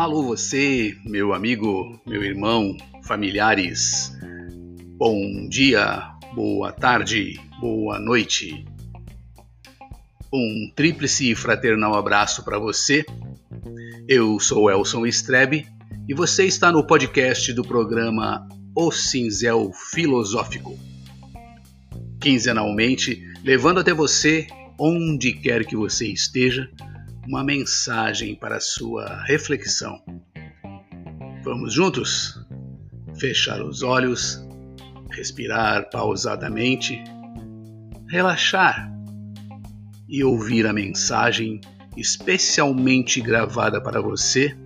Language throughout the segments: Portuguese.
Alô você, meu amigo, meu irmão, familiares. Bom dia, boa tarde, boa noite. Um tríplice fraternal abraço para você. Eu sou Elson Strebe e você está no podcast do programa O Cinzel Filosófico. Quinzenalmente, levando até você, onde quer que você esteja, uma mensagem para sua reflexão. Vamos juntos? Fechar os olhos, respirar pausadamente, relaxar e ouvir a mensagem especialmente gravada para você,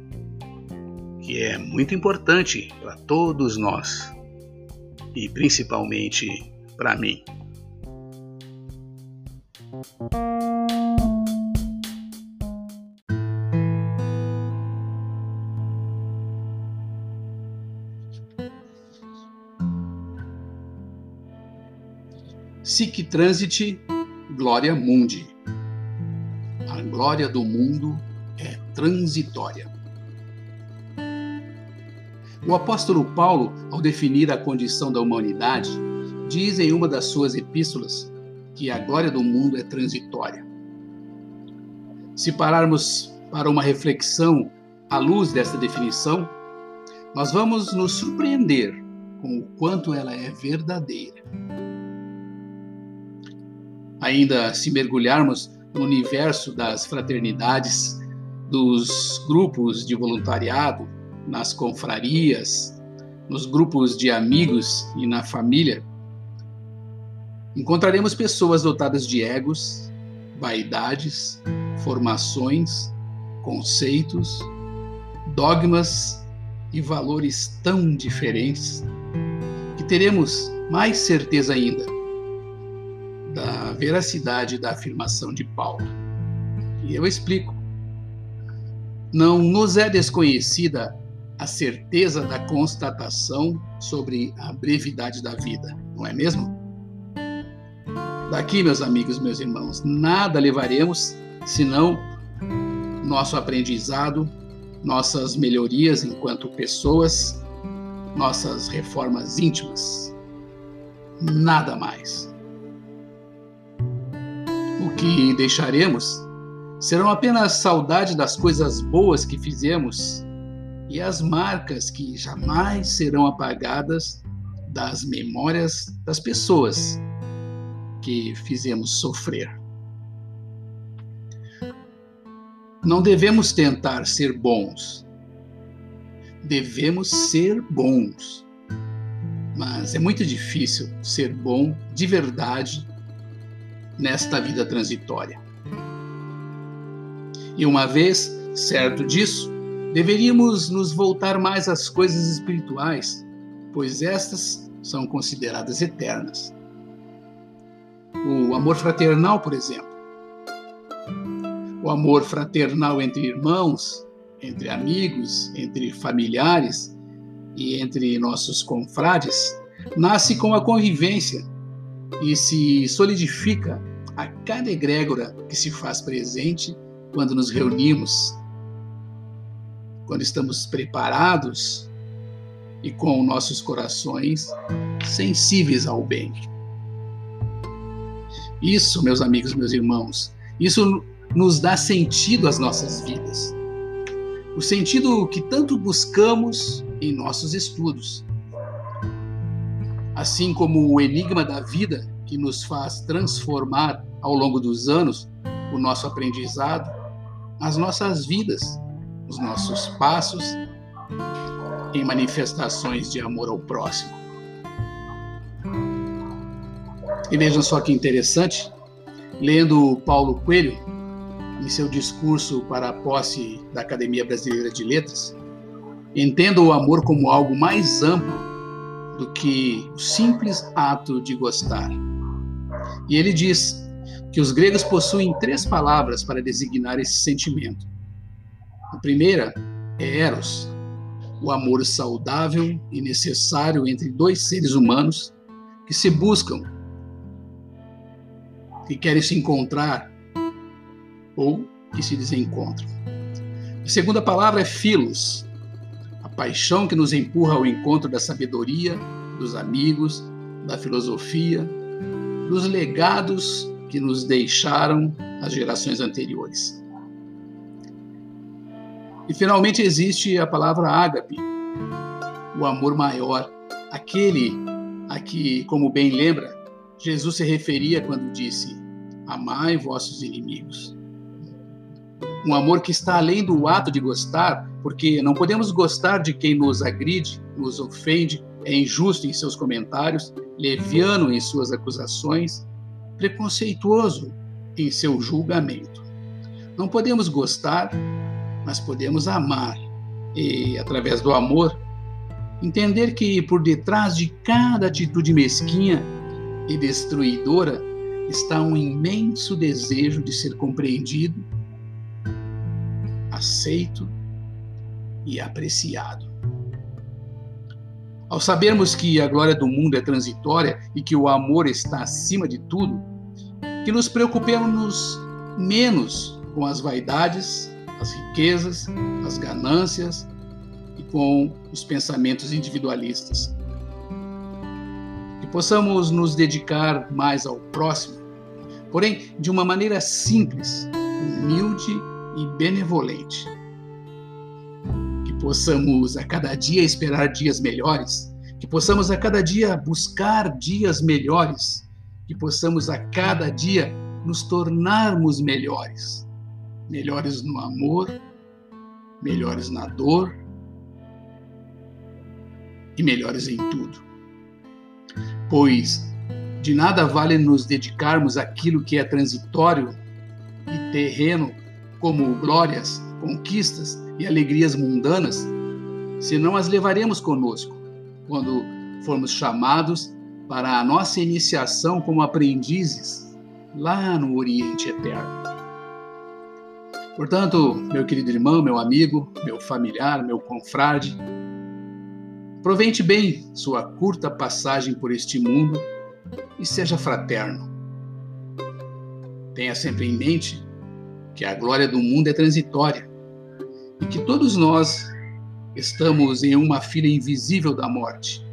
que é muito importante para todos nós e principalmente para mim. Sic Transit Gloria Mundi. A glória do mundo é transitória. O apóstolo Paulo, ao definir a condição da humanidade, diz em uma das suas epístolas que a glória do mundo é transitória. Se pararmos para uma reflexão à luz desta definição, nós vamos nos surpreender com o quanto ela é verdadeira ainda se mergulharmos no universo das fraternidades, dos grupos de voluntariado, nas confrarias, nos grupos de amigos e na família, encontraremos pessoas dotadas de egos, vaidades, formações, conceitos, dogmas e valores tão diferentes que teremos mais certeza ainda da veracidade da afirmação de Paulo. E eu explico. Não nos é desconhecida a certeza da constatação sobre a brevidade da vida, não é mesmo? Daqui, meus amigos, meus irmãos, nada levaremos senão nosso aprendizado, nossas melhorias enquanto pessoas, nossas reformas íntimas. Nada mais que deixaremos serão apenas saudade das coisas boas que fizemos e as marcas que jamais serão apagadas das memórias das pessoas que fizemos sofrer. Não devemos tentar ser bons. Devemos ser bons. Mas é muito difícil ser bom de verdade nesta vida transitória. E uma vez certo disso, deveríamos nos voltar mais às coisas espirituais, pois estas são consideradas eternas. O amor fraternal, por exemplo. O amor fraternal entre irmãos, entre amigos, entre familiares e entre nossos confrades nasce com a convivência e se solidifica a cada egrégora que se faz presente quando nos reunimos, quando estamos preparados e com nossos corações sensíveis ao bem. Isso, meus amigos, meus irmãos, isso nos dá sentido às nossas vidas. O sentido que tanto buscamos em nossos estudos assim como o enigma da vida que nos faz transformar ao longo dos anos o nosso aprendizado, as nossas vidas, os nossos passos em manifestações de amor ao próximo. E vejam só que interessante, lendo Paulo Coelho, em seu discurso para a posse da Academia Brasileira de Letras, entenda o amor como algo mais amplo do que o simples ato de gostar. E ele diz que os gregos possuem três palavras para designar esse sentimento. A primeira é eros, o amor saudável e necessário entre dois seres humanos que se buscam, que querem se encontrar ou que se desencontram. A segunda palavra é filos, paixão que nos empurra ao encontro da sabedoria, dos amigos, da filosofia, dos legados que nos deixaram as gerações anteriores. E finalmente existe a palavra ágape, o amor maior, aquele a que, como bem lembra, Jesus se referia quando disse: Amai vossos inimigos. Um amor que está além do ato de gostar, porque não podemos gostar de quem nos agride, nos ofende, é injusto em seus comentários, leviano em suas acusações, preconceituoso em seu julgamento. Não podemos gostar, mas podemos amar e, através do amor, entender que por detrás de cada atitude mesquinha e destruidora está um imenso desejo de ser compreendido, aceito e apreciado. Ao sabermos que a glória do mundo é transitória e que o amor está acima de tudo, que nos preocupemos menos com as vaidades, as riquezas, as ganâncias e com os pensamentos individualistas. Que possamos nos dedicar mais ao próximo, porém de uma maneira simples, humilde e benevolente possamos a cada dia esperar dias melhores, que possamos a cada dia buscar dias melhores, que possamos a cada dia nos tornarmos melhores. Melhores no amor, melhores na dor e melhores em tudo. Pois de nada vale nos dedicarmos àquilo que é transitório e terreno, como glórias, conquistas e alegrias mundanas, senão as levaremos conosco quando formos chamados para a nossa iniciação como aprendizes lá no Oriente Eterno. Portanto, meu querido irmão, meu amigo, meu familiar, meu confrade, aproveite bem sua curta passagem por este mundo e seja fraterno. Tenha sempre em mente que a glória do mundo é transitória e que todos nós estamos em uma fila invisível da morte,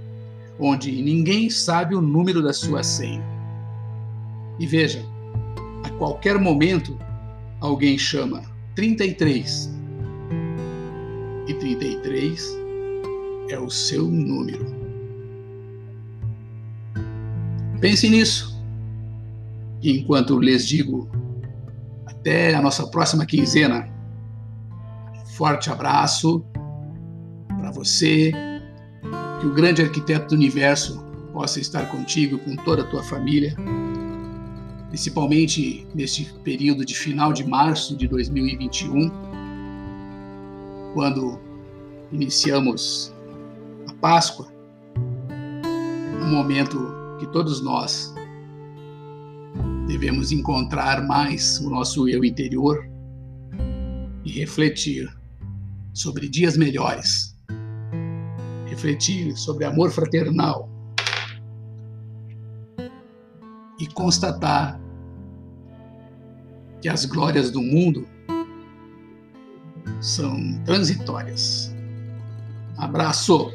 onde ninguém sabe o número da sua senha. E veja, a qualquer momento alguém chama 33 e 33 é o seu número. Pense nisso. Enquanto lhes digo, até a nossa próxima quinzena forte abraço para você. Que o grande arquiteto do universo possa estar contigo, com toda a tua família, principalmente neste período de final de março de 2021, quando iniciamos a Páscoa, um momento que todos nós devemos encontrar mais o nosso eu interior e refletir sobre dias melhores, refletir sobre amor fraternal e constatar que as glórias do mundo são transitórias. Abraço!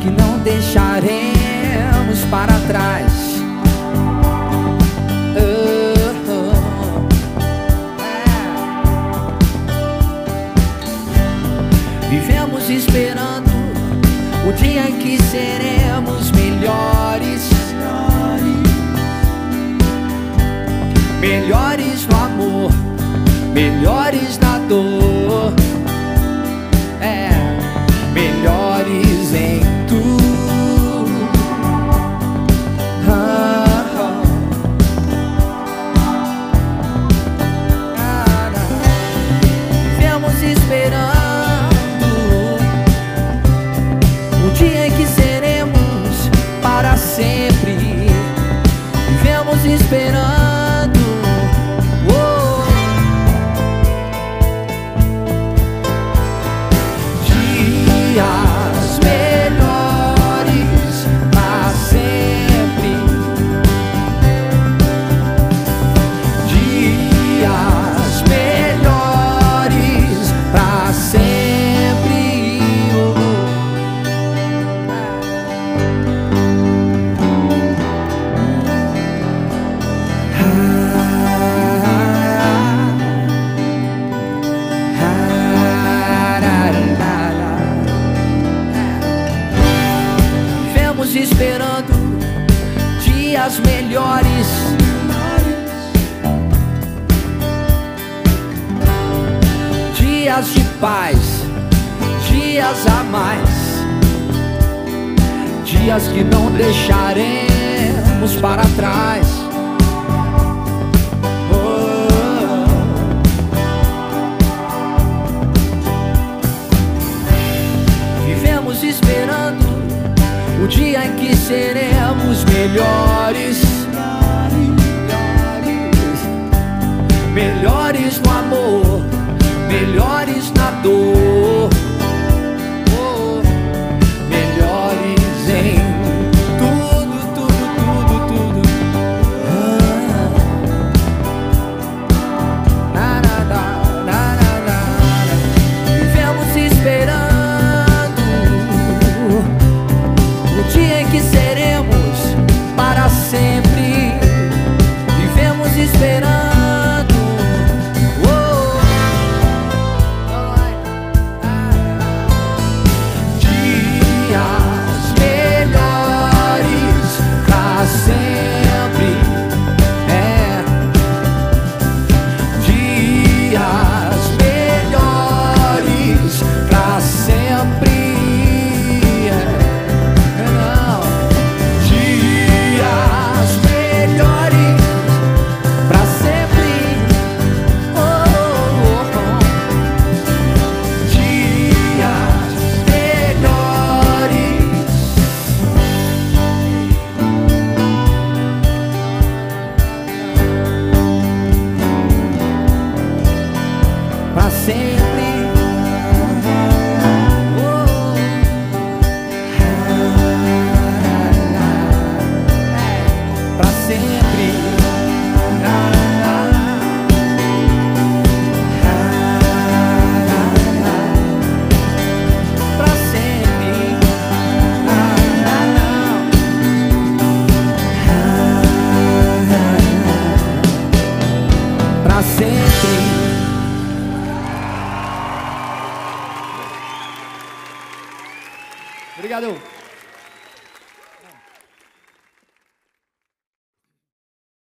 que não deixaremos para trás. Uh-huh. É. Vivemos esperando o dia em que seremos melhores. Melhores no amor, melhores na dor. dias a mais, dias que não deixaremos para trás. Oh. Vivemos Esperando o dia em que seremos melhores, melhores. melhores.